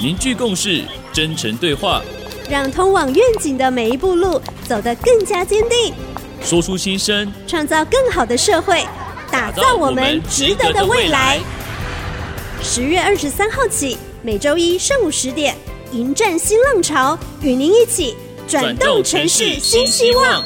凝聚共识真诚对话。让通往愿景的每一步路走得更加坚定说出心声。创造更好的社会打造我们值得的未来。十月二十三号起每周一上午十点迎战新浪潮与您一起转动城市新希望。